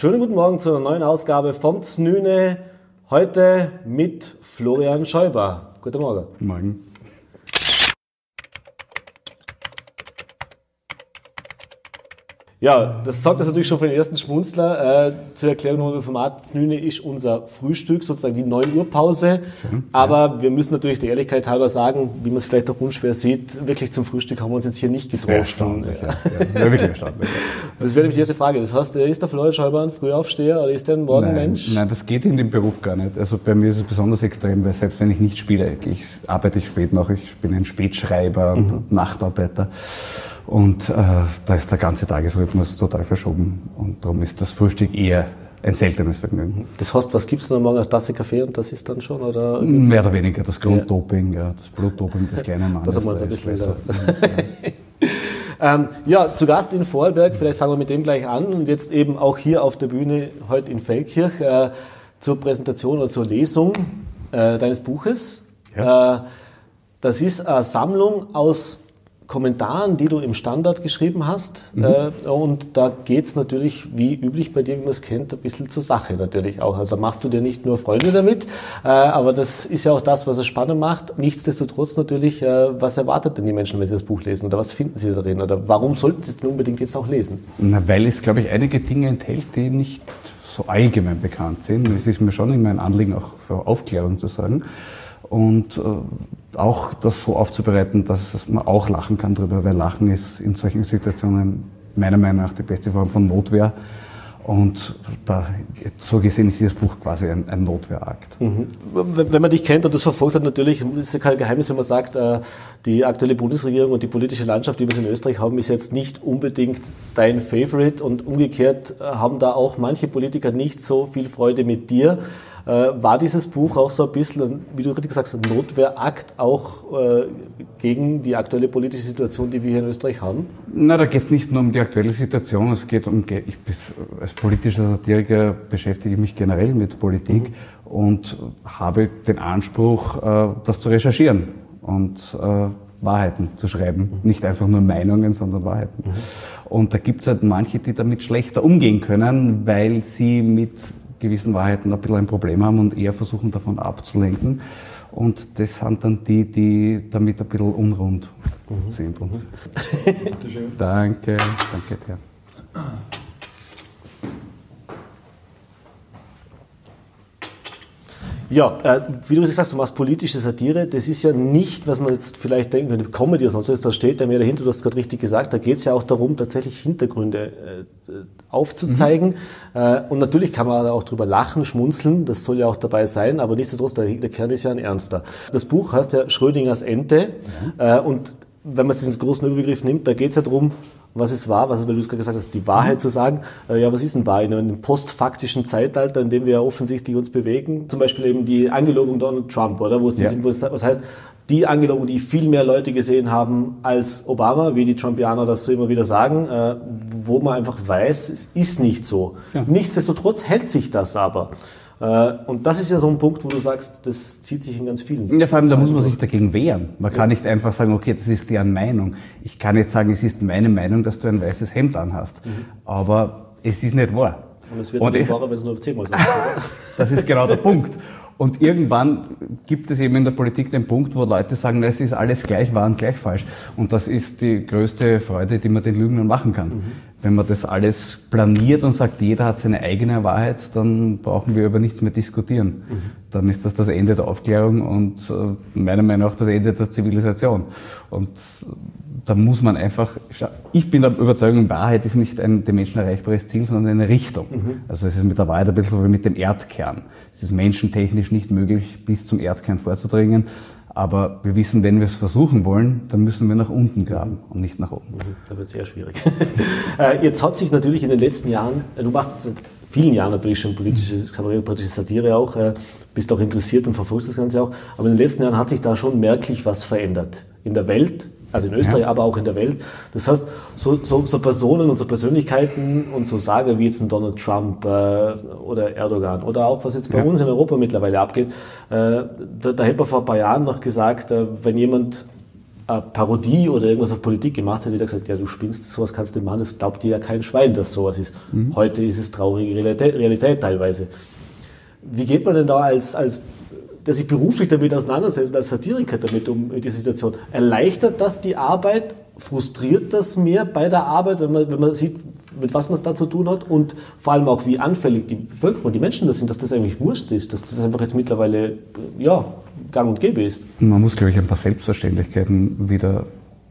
Schönen guten Morgen zu einer neuen Ausgabe vom Znüne. Heute mit Florian Schäuber. Guten Morgen. Morgen. Ja, das sorgt das natürlich schon für den ersten Schmunzler. Äh, zur Erklärung nochmal im Format. Znüne ist unser Frühstück, sozusagen die 9 Uhr Pause. Schön, Aber ja. wir müssen natürlich der Ehrlichkeit halber sagen, wie man es vielleicht auch unschwer sieht, wirklich zum Frühstück haben wir uns jetzt hier nicht getroffen. Das erstaunlich, ja. ja. Das wäre wirklich erstaunlich. das wäre nämlich die erste Frage. Das heißt, ist der Florian Schäuber ein Frühaufsteher oder ist der ein Morgenmensch? Nein, nein, das geht in dem Beruf gar nicht. Also bei mir ist es besonders extrem, weil selbst wenn ich nicht spiele, ich arbeite ich spät noch, ich bin ein Spätschreiber und mhm. Nachtarbeiter. Und äh, da ist der ganze Tagesrhythmus total verschoben. Und darum ist das Frühstück eher ein seltenes Vergnügen. Das heißt, was gibt es dann morgen? Eine Tasse Kaffee und das ist dann schon? Oder Mehr oder weniger das Grunddoping, ja. das Blutdoping des kleinen Mannes. Das uns ein bisschen so. ähm, ja, zu Gast in Vorarlberg, vielleicht fangen wir mit dem gleich an und jetzt eben auch hier auf der Bühne heute in Feldkirch äh, zur Präsentation oder zur Lesung äh, deines Buches. Ja. Äh, das ist eine Sammlung aus Kommentaren, die du im Standard geschrieben hast. Mhm. Äh, und da geht's natürlich, wie üblich bei dir, wie man es kennt, ein bisschen zur Sache natürlich auch. Also machst du dir nicht nur Freunde damit, äh, aber das ist ja auch das, was es spannend macht. Nichtsdestotrotz natürlich, äh, was erwartet denn die Menschen, wenn sie das Buch lesen? Oder was finden sie darin? Oder warum sollten sie es denn unbedingt jetzt auch lesen? Na, weil es, glaube ich, einige Dinge enthält, die nicht so allgemein bekannt sind. Es ist mir schon immer ein Anliegen, auch für Aufklärung zu sagen und äh, auch das so aufzubereiten, dass man auch lachen kann drüber, weil Lachen ist in solchen Situationen meiner Meinung nach die beste Form von Notwehr. Und da, so gesehen ist dieses Buch quasi ein, ein Notwehrakt. Mhm. Wenn man dich kennt und das verfolgt hat, natürlich ist ja kein Geheimnis, wenn man sagt, äh, die aktuelle Bundesregierung und die politische Landschaft, die wir in Österreich haben, ist jetzt nicht unbedingt dein Favorite und umgekehrt äh, haben da auch manche Politiker nicht so viel Freude mit dir. Äh, war dieses Buch auch so ein bisschen, wie du richtig gesagt hast, ein Notwehrakt auch äh, gegen die aktuelle politische Situation, die wir hier in Österreich haben? Na, da geht es nicht nur um die aktuelle Situation, es geht um, ich als politischer Satiriker beschäftige ich mich generell mit Politik mhm. und habe den Anspruch, äh, das zu recherchieren und Wahrheiten zu schreiben. Mhm. Nicht einfach nur Meinungen, sondern Wahrheiten. Mhm. Und da gibt es halt manche, die damit schlechter umgehen können, weil sie mit gewissen Wahrheiten ein bisschen ein Problem haben und eher versuchen davon abzulenken. Und das sind dann die, die damit ein bisschen unrund mhm. sind. Und danke, danke dir. Ja, äh, wie du sagst, du machst politische Satire. Das ist ja nicht, was man jetzt vielleicht denkt, wenn Comedy oder sonst was, da steht ja mehr dahinter, du hast gerade richtig gesagt, da geht es ja auch darum, tatsächlich Hintergründe äh, aufzuzeigen. Mhm. Äh, und natürlich kann man auch drüber lachen, schmunzeln, das soll ja auch dabei sein, aber nichtsdestotrotz, der, der Kern ist ja ein ernster. Das Buch heißt ja Schrödingers Ente mhm. äh, und wenn man es ins großen Überbegriff nimmt, da geht es ja darum, was ist wahr, was ist, weil du es gerade gesagt hast, die Wahrheit mhm. zu sagen. Äh, ja, was ist denn wahr in einem postfaktischen Zeitalter, in dem wir ja offensichtlich uns bewegen? Zum Beispiel eben die Angelobung Donald Trump, oder? Wo es, ja. es was heißt, die Angelobung, die viel mehr Leute gesehen haben als Obama, wie die Trumpianer das so immer wieder sagen, äh, wo man einfach weiß, es ist nicht so. Ja. Nichtsdestotrotz hält sich das aber. Äh, und das ist ja so ein Punkt, wo du sagst, das zieht sich in ganz vielen. Ja, vor allem, da muss man sich dagegen wehren. Man ja. kann nicht einfach sagen, okay, das ist deren Meinung. Ich kann jetzt sagen, es ist meine Meinung, dass du ein weißes Hemd anhast. Mhm. Aber es ist nicht wahr. Und es wird nicht wahrer, wenn es nur zehnmal sagt, oder? das ist genau der Punkt. Und irgendwann gibt es eben in der Politik den Punkt, wo Leute sagen, es ist alles gleich wahr und gleich falsch. Und das ist die größte Freude, die man den Lügnern machen kann. Mhm. Wenn man das alles planiert und sagt, jeder hat seine eigene Wahrheit, dann brauchen wir über nichts mehr diskutieren. Mhm. Dann ist das das Ende der Aufklärung und äh, meiner Meinung nach das Ende der Zivilisation. Und da muss man einfach, ich bin der Überzeugung, Wahrheit ist nicht ein dem Menschen erreichbares Ziel, sondern eine Richtung. Mhm. Also es ist mit der Wahrheit ein bisschen so wie mit dem Erdkern. Es ist menschentechnisch nicht möglich, bis zum Erdkern vorzudringen. Aber wir wissen, wenn wir es versuchen wollen, dann müssen wir nach unten graben und nicht nach oben. Mhm. Da wird es sehr schwierig. Äh, jetzt hat sich natürlich in den letzten Jahren, äh, du machst seit vielen Jahren natürlich schon politische Kabarett, politische Satire auch, äh, bist auch interessiert und verfolgst das Ganze auch, aber in den letzten Jahren hat sich da schon merklich was verändert. In der Welt, also in Österreich, ja. aber auch in der Welt. Das heißt, so, so, so Personen und so Persönlichkeiten und so Sage wie jetzt ein Donald Trump äh, oder Erdogan oder auch was jetzt bei ja. uns in Europa mittlerweile abgeht, äh, da, da hätte man vor ein paar Jahren noch gesagt, äh, wenn jemand eine Parodie oder irgendwas auf Politik gemacht hätte, hätte er gesagt, ja, du spinnst, sowas kannst du machen, das glaubt dir ja kein Schwein, dass sowas ist. Mhm. Heute ist es traurige Realität, Realität, teilweise. Wie geht man denn da als, als der sich beruflich damit auseinandersetzt, als Satiriker damit um die Situation? Erleichtert das die Arbeit? Frustriert das mehr bei der Arbeit, wenn man, wenn man sieht, mit was man es da zu tun hat und vor allem auch, wie anfällig die Bevölkerung, die Menschen das sind, dass das eigentlich Wurst ist, dass das einfach jetzt mittlerweile, ja, gang und gäbe ist. Man muss, glaube ich, ein paar Selbstverständlichkeiten wieder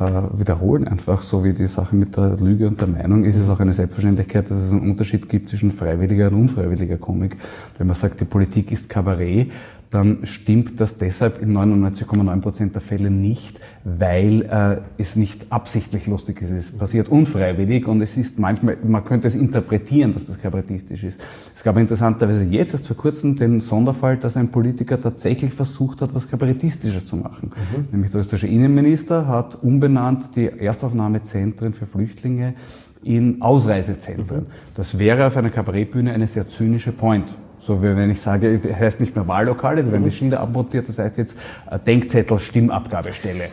äh, wiederholen, einfach so wie die Sache mit der Lüge und der Meinung ist es auch eine Selbstverständlichkeit, dass es einen Unterschied gibt zwischen freiwilliger und unfreiwilliger Komik. Wenn man sagt, die Politik ist Kabarett, dann stimmt das deshalb in 99,9 Prozent der Fälle nicht, weil äh, es nicht absichtlich lustig ist. Es passiert unfreiwillig und es ist manchmal, man könnte es interpretieren, dass das kabarettistisch ist. Es gab interessanterweise jetzt erst vor kurzem den Sonderfall, dass ein Politiker tatsächlich versucht hat, was kabarettistisches zu machen. Mhm. Nämlich der österreichische Innenminister hat umbenannt die Erstaufnahmezentren für Flüchtlinge in Ausreisezentren. Mhm. Das wäre auf einer Kabarettbühne eine sehr zynische Point. So wie wenn ich sage, das heißt nicht mehr Wahllokale, da werden die Schilder abmontiert, das heißt jetzt äh, Denkzettel Stimmabgabestelle.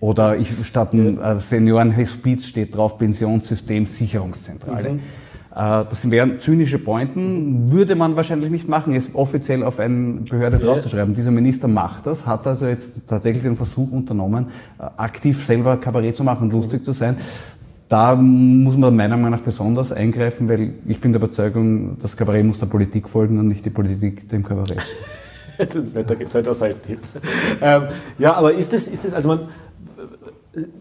Oder ich statt ein äh, Seniorenhospiz steht drauf Pensionssystem Sicherungszentrale. Mhm. Äh, das wären zynische Pointen, würde man wahrscheinlich nicht machen, es offiziell auf eine Behörde draufzuschreiben. Dieser Minister macht das, hat also jetzt tatsächlich den Versuch unternommen, aktiv selber Kabarett zu machen, lustig zu sein. Da muss man meiner Meinung nach besonders eingreifen, weil ich bin der Überzeugung, das Kabarett muss der Politik folgen und nicht die Politik dem Kabarett. Netter Seitenhieb. ähm, ja, aber ist das, ist das, also man,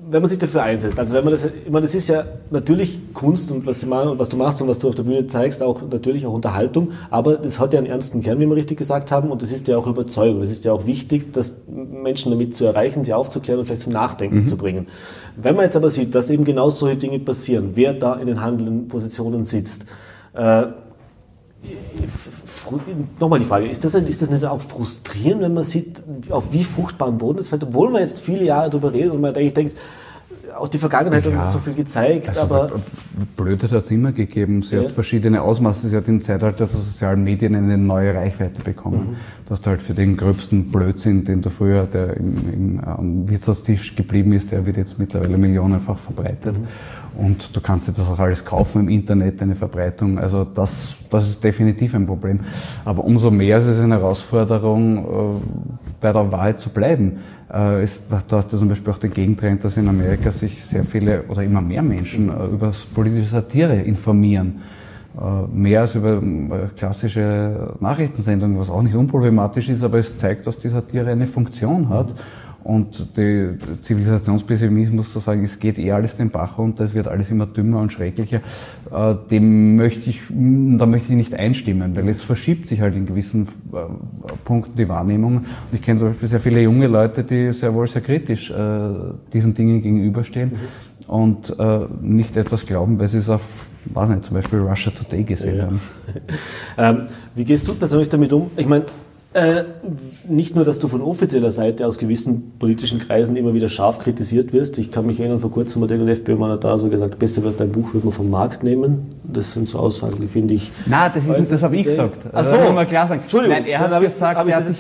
wenn man sich dafür einsetzt, also wenn man das, ich meine, das ist ja natürlich Kunst und was, machen, was du machst und was du auf der Bühne zeigst, auch natürlich auch Unterhaltung, aber das hat ja einen ernsten Kern, wie wir richtig gesagt haben, und das ist ja auch Überzeugung. Das ist ja auch wichtig, dass Menschen damit zu erreichen, sie aufzuklären und vielleicht zum Nachdenken mhm. zu bringen. Wenn man jetzt aber sieht, dass eben genau solche Dinge passieren, wer da in den handelnden Positionen sitzt, äh, nochmal die Frage, ist das, ist das nicht auch frustrierend, wenn man sieht, auf wie fruchtbaren Boden es fällt, obwohl man jetzt viele Jahre darüber redet und man eigentlich denkt, auch die Vergangenheit ja. hat uns so viel gezeigt, also aber... Blödheit hat es immer gegeben. Sie ja. hat verschiedene Ausmaße. Sie hat im Zeitalter der sozialen Medien eine neue Reichweite bekommen. Mhm. Du hast halt für den gröbsten Blödsinn, den du früher, der im, im, am Wirtshaustisch geblieben ist, der wird jetzt mittlerweile millionenfach verbreitet. Mhm. Und du kannst jetzt auch alles kaufen im Internet, eine Verbreitung. Also das, das ist definitiv ein Problem. Aber umso mehr ist es eine Herausforderung, äh, bei der Wahrheit zu bleiben. Äh, du hast ja zum Beispiel auch den Gegentrend, dass in Amerika sich sehr viele oder immer mehr Menschen äh, über politische Satire informieren. Mehr als über klassische Nachrichtensendungen, was auch nicht unproblematisch ist, aber es zeigt, dass die Satire eine Funktion hat. Und der Zivilisationspessimismus zu sagen, es geht eh alles den Bach runter, es wird alles immer dümmer und schrecklicher, äh, dem möchte ich, da möchte ich nicht einstimmen, weil es verschiebt sich halt in gewissen äh, Punkten die Wahrnehmung. Und ich kenne zum Beispiel sehr viele junge Leute, die sehr wohl sehr kritisch äh, diesen Dingen gegenüberstehen mhm. und nicht etwas glauben, weil sie es auf weiß nicht, zum Beispiel Russia Today gesehen ja. haben. ähm, wie gehst du persönlich damit um? Ich meine, äh, nicht nur, dass du von offizieller Seite aus gewissen politischen Kreisen immer wieder scharf kritisiert wirst. Ich kann mich erinnern, vor kurzem hat der FPÖ-Mann da so gesagt, besser wäre dein Buch, würde man vom Markt nehmen. Das sind so Aussagen, die finde ich... Nein, das, ist, das habe ich gesagt. Ach so. Das mal klar sagen. Entschuldigung. Nein, er hat gesagt, hab er, hat sich,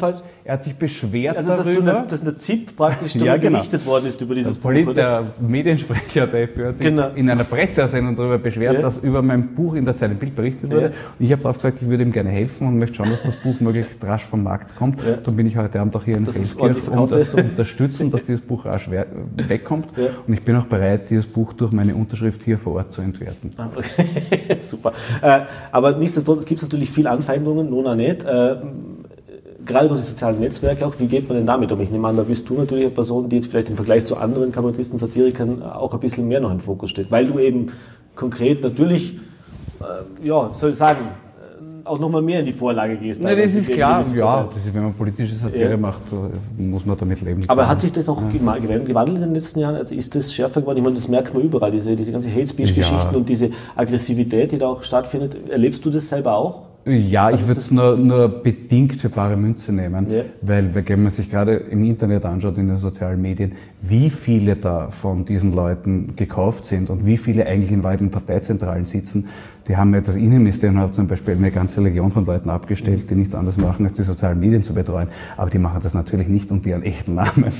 er, hat sich, beschwert also, dass darüber. Du, dass eine ZIP praktisch darüber ja, genau. berichtet worden ist über dieses der Buch. Der Mediensprecher der FPÖ hat sich genau. in einer Pressesendung darüber beschwert, ja. dass über mein Buch in der Zeit ein Bild berichtet wurde. Ja. Und ich habe darauf gesagt, ich würde ihm gerne helfen und möchte schauen, dass das Buch möglichst rasch vom Markt kommt dann bin ich heute Abend auch hier in Felskirch, um das zu unterstützen, dass dieses Buch rasch wegkommt. Ja. Und ich bin auch bereit, dieses Buch durch meine Unterschrift hier vor Ort zu entwerten. Ah, okay. Super. Äh, aber nichtsdestotrotz, es gibt natürlich viele Anfeindungen, Nona nicht. Äh, gerade durch die sozialen Netzwerke auch, wie geht man denn damit um? Ich nehme an, da bist du natürlich eine Person, die jetzt vielleicht im Vergleich zu anderen Kabarettisten, Satirikern auch ein bisschen mehr noch im Fokus steht, weil du eben konkret natürlich, äh, ja, soll ich sagen, auch nochmal mehr in die Vorlage gehst. Nein, das ist klar, ja, das ist, wenn man politische Satire ja. macht, muss man damit leben. Aber hat sich das auch ja. gewandelt in den letzten Jahren? Also ist das schärfer geworden? Ich meine, das merkt man überall, diese, diese ganze Hate Speech-Geschichten ja. und diese Aggressivität, die da auch stattfindet. Erlebst du das selber auch? Ja, ich würde es nur, nur bedingt für bare Münze nehmen, ja. weil wenn man sich gerade im Internet anschaut, in den sozialen Medien, wie viele da von diesen Leuten gekauft sind und wie viele eigentlich in weiten Parteizentralen sitzen, Die haben ja das Innenministerium hat zum Beispiel eine ganze Legion von Leuten abgestellt, die nichts anderes machen, als die sozialen Medien zu betreuen. Aber die machen das natürlich nicht unter ihren echten Namen.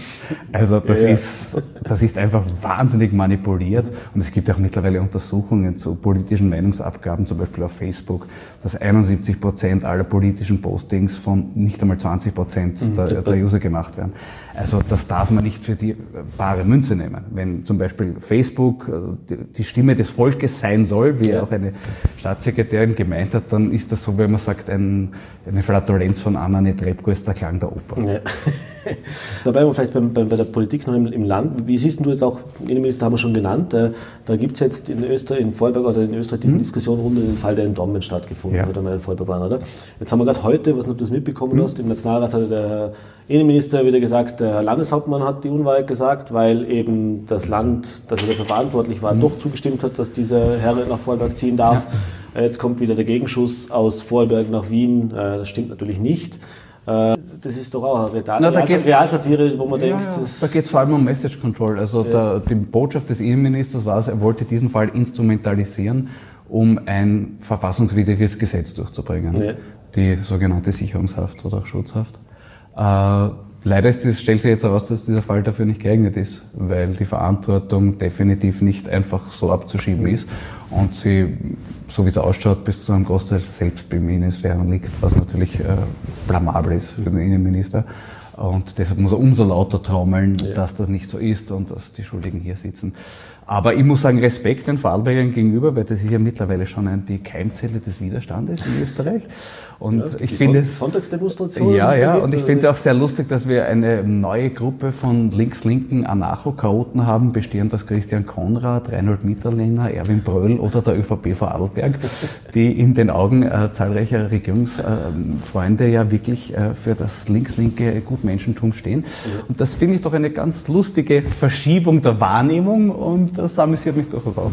Also das ja, ja. ist, das ist einfach wahnsinnig manipuliert. Und es gibt auch mittlerweile Untersuchungen zu politischen Meinungsabgaben, zum Beispiel auf Facebook, dass 71 Prozent aller politischen Postings von nicht einmal 20 Prozent mhm. der, der User gemacht werden. Also das darf man nicht für die bare Münze nehmen. Wenn zum Beispiel Facebook äh, die Stimme des Volkes sein soll, wie ja. auch eine Staatssekretärin gemeint hat, dann ist das so, wenn man sagt, ein, eine Flatulenz von Anna Netrebko ist der Klang der Oper. Ja. da bleiben wir vielleicht bei, bei, bei der Politik noch im, im, Land. Wie siehst du jetzt auch, Innenminister haben wir schon genannt, äh, da gibt es jetzt in Österreich, in Vorarlberg oder in Österreich diese mhm. Diskussion rund um den Fall, der in Dommen stattgefunden ja. hat, in Vorarlberg, oder? Jetzt haben wir gerade heute, was du das mitbekommen mhm. hast, im Nationalrat hatte der Innenminister wieder gesagt, der Landeshauptmann hat die Unwahrheit gesagt, weil eben das Land, das er dafür verantwortlich war, mhm. doch zugestimmt hat, dass dieser Herr nach Vorarlberg ziehen darf. Ja. Äh, jetzt kommt wieder der Gegenschuss aus Vorarlberg nach Wien. Äh, das stimmt natürlich nicht. Äh, das ist doch auch eine Real Realsatire, wo man ja, denkt. Ja. Da geht es vor allem um Message Control. Also ja. der, die Botschaft des Innenministers war, er wollte diesen Fall instrumentalisieren, um ein verfassungswidriges Gesetz durchzubringen. Ja. Die sogenannte Sicherungshaft oder auch Schutzhaft. Äh, leider es, stellt sich jetzt heraus, dass dieser Fall dafür nicht geeignet ist, weil die Verantwortung definitiv nicht einfach so abzuschieben ist und sie, so wie es ausschaut, bis zu einem Großteil selbst beim Innenministerium liegt, was natürlich äh, blamabel ist für den Innenminister. Und deshalb muss er umso lauter trommeln, ja. dass das nicht so ist und dass die Schuldigen hier sitzen. Aber ich muss sagen, Respekt den Vorarlbergern gegenüber, weil das ist ja mittlerweile schon die Keimzelle des Widerstandes in Österreich. Und ja, ich finde es. Sonntagsdemonstration. Ja, ja, und ich finde es auch sehr lustig, dass wir eine neue Gruppe von links-linken Anarcho-Chaoten haben, bestehend aus Christian Konrad, Reinhold Mitterlehner, Erwin Bröll oder der ÖVP Vorarlberg, die in den Augen äh, zahlreicher Regierungsfreunde äh, ja wirklich äh, für das links-linke Gutmenschentum stehen. Und das finde ich doch eine ganz lustige Verschiebung der Wahrnehmung und das amüsiert mich durchaus auch.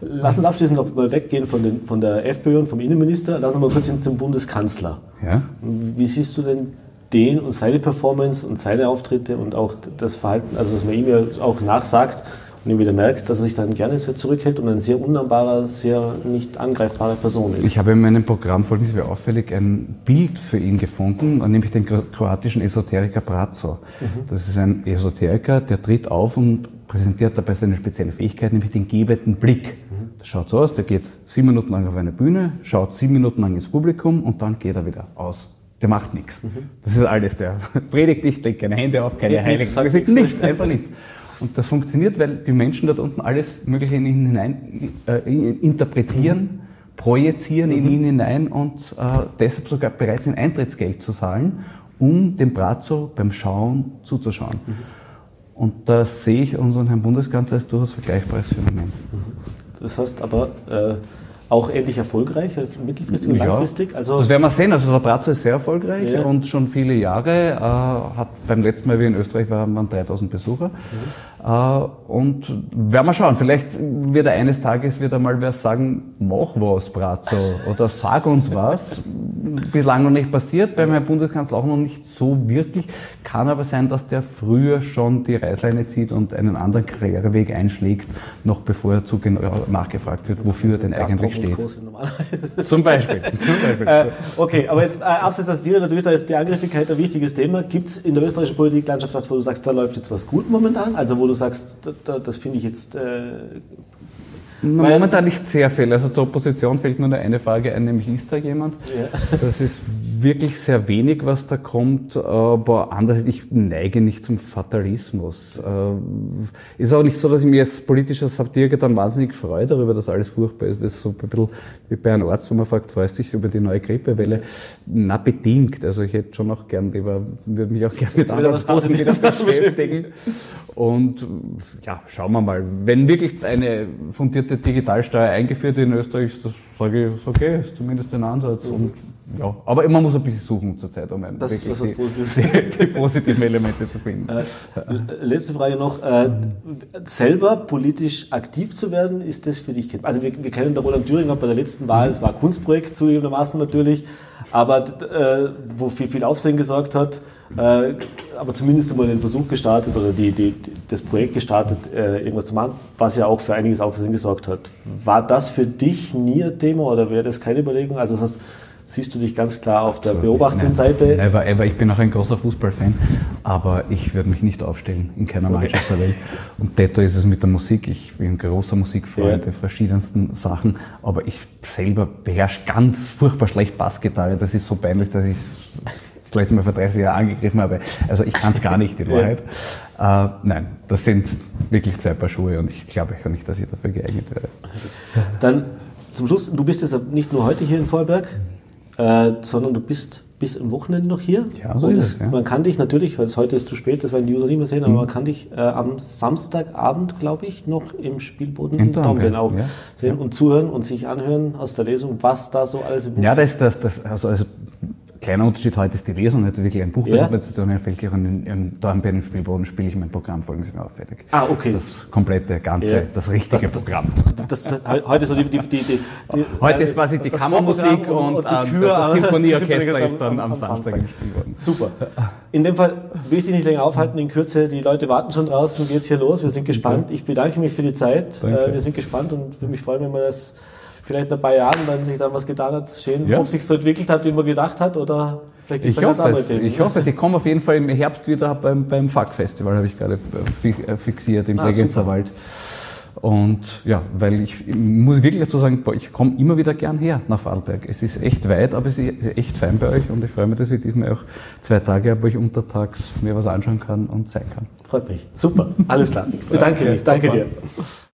Lass uns abschließend noch mal weggehen von, den, von der FPÖ und vom Innenminister. Lass uns mal kurz hin zum Bundeskanzler. Ja? Wie siehst du denn den und seine Performance und seine Auftritte und auch das Verhalten, also dass man ihm ja auch nachsagt und ihm wieder merkt, dass er sich dann gerne sehr zurückhält und ein sehr unnahbarer, sehr nicht angreifbarer Person ist. Ich habe in meinem Programm folgendes wäre auffällig ein Bild für ihn gefunden, nämlich den kroatischen Esoteriker Brazo. Mhm. Das ist ein Esoteriker, der tritt auf und präsentiert dabei seine spezielle Fähigkeit, nämlich den gebenden Blick. Das schaut so aus, der geht sieben Minuten lang auf eine Bühne, schaut sieben Minuten lang ins Publikum und dann geht er wieder aus. Der macht nichts. Mhm. Das ist alles. Der predigt nicht, legt keine Hände auf, keine Heiligen. Nichts, nichts, nichts, einfach nichts. Und das funktioniert, weil die Menschen dort unten alles Mögliche in ihn hinein äh, interpretieren, mhm. projizieren mhm. in ihn hinein und äh, deshalb sogar bereit sind, Eintrittsgeld zu zahlen, um dem Brazzo beim Schauen zuzuschauen. Mhm. Und da sehe ich unseren Herrn Bundeskanzler als durchaus vergleichbares Phänomen. Das heißt aber äh, auch ähnlich erfolgreich, mittelfristig und ja, langfristig? Also das werden wir sehen. Also der Brazzo ist sehr erfolgreich ja. und schon viele Jahre. Äh, hat beim letzten Mal, wie in Österreich waren, waren 3000 Besucher. Äh, und werden wir schauen, vielleicht wird er eines Tages wieder mal wer sagen, mach was, Brazzo, oder sag uns was. Bislang noch nicht passiert, bei meinem Bundeskanzler auch noch nicht so wirklich. Kann aber sein, dass der früher schon die Reißleine zieht und einen anderen Karriereweg einschlägt, noch bevor er zu genau nachgefragt wird, wofür er denn das eigentlich steht. Zum Beispiel. Zum Beispiel. Äh, okay, aber jetzt äh, abseits des Tiere, natürlich, da ist die Angriffigkeit ein wichtiges Thema. Gibt es in der österreichischen Politiklandschaft was, wo du sagst, da läuft jetzt was gut momentan? Also wo du sagst, das, finde ich jetzt. Momentan nicht sehr viel. Also zur Opposition fällt nur eine Frage ein, nämlich ist da jemand? Ja. Das ist wirklich sehr wenig, was da kommt, aber anders, ich neige nicht zum Fatalismus. Äh, ist auch nicht so, dass ich mich als politischer Satiriker dann wahnsinnig freue darüber, dass alles furchtbar ist. Das ist so ein bisschen wie bei einem Arzt, wo man fragt, freust du dich über die neue Grippewelle? Na, bedingt. Also ich hätte schon auch gern lieber, würde mich auch gerne mit anderen Sachen beschäftigen. Und ja, schauen wir mal. Wenn wirklich eine fundierte Digitalsteuer eingeführt in Österreich, das sage ich, ist okay, ist zumindest ein Ansatz. Und ja, aber man muss ein bisschen suchen zur Zeit, um das, das die, die, die, positiven Elemente zu finden. Äh, letzte Frage noch. Äh, selber politisch aktiv zu werden, ist das für dich? Also wir, wir kennen der Roland Thüringer bei der letzten Wahl, es war ein Kunstprojekt zugegebenermaßen natürlich, aber äh, wo viel, viel Aufsehen gesorgt hat, äh, aber zumindest einmal den Versuch gestartet oder die, die, das Projekt gestartet, äh, irgendwas zu machen, was ja auch für einiges Aufsehen gesorgt hat. War das für dich nie ein Thema oder wäre das keine Überlegung? Also das heißt, siehst du dich ganz klar auf der so, beobachtenden Seite? Never ever. Ich bin auch ein großer Fußballfan, aber ich würde mich nicht aufstellen in keiner Mannschaft der Welt. Und detto ist es mit der Musik. Ich bin ein großer Musikfreund ja. verschiedensten Sachen, aber ich selber beherrsche ganz furchtbar schlecht Bassgitarre. Das ist so peinlich, dass ich das letzte Mal vor 30 Jahren angegriffen habe. Also ich kann es gar nicht, in Wahrheit. Ja. Äh, nein, das sind wirklich zwei Paar Schuhe und ich glaube auch nicht, dass ich dafür geeignet wäre. Dann zum Schluss, du bist jetzt nicht nur heute hier in Vorarlberg, äh, sondern du bist bis am Wochenende noch hier. Ja, so ist es, ja. Man kann dich natürlich, weil es heute ist zu spät, das werden die User nicht mehr sehen, aber mhm. man kann dich äh, am Samstagabend, glaube ich, noch im Spielboden in Dornbirn auch ja. sehen ja. und zuhören und sich anhören aus der Lesung, was da so alles im Buch Ja, das, das, das, also, also Kleiner Unterschied heute ist die Lesung, nicht wirklich ein Buchpräsentation ja. in Feldkirch und in, in, da im Spielboden spiele ich mein Programm, folgen Sie mir auf, fertig. Ah, okay. Das komplette, ganze, ja. das richtige das, Programm. Das, das, heute so die, die, die, die Heute ist quasi die Kammermusik und, und, die Kür, das Symphonieorchester ist dann am, am Samstag im Spielboden. Super. In dem Fall will ich dich nicht länger aufhalten, in Kürze, die Leute warten schon draußen, geht's hier los, wir sind gespannt. Ich bedanke mich für die Zeit, Danke. wir sind gespannt und würde mich freuen, wenn wir das vielleicht in ein paar Jahren, wenn sich dann was getan hat, sehen, ja. ob sich so entwickelt hat, wie man gedacht hat oder vielleicht gibt es ganz andere Themen. Ich hoffe, Sie kommen auf jeden Fall im Herbst wieder beim, beim FAK-Festival, habe ich gerade äh, fixiert im ah. Und ja, weil ich, ich muss wirklich dazu sagen, ich komme immer wieder gern her nach Vorarlberg. Es ist echt weit, aber es ist echt fein bei euch und ich freue mich, dass ich diesmal auch zwei Tage habe, wo ich untertags mir was anschauen kann und sein kann. Freut mich. Super. Alles klar. Ich bedanke mich. Danke dir.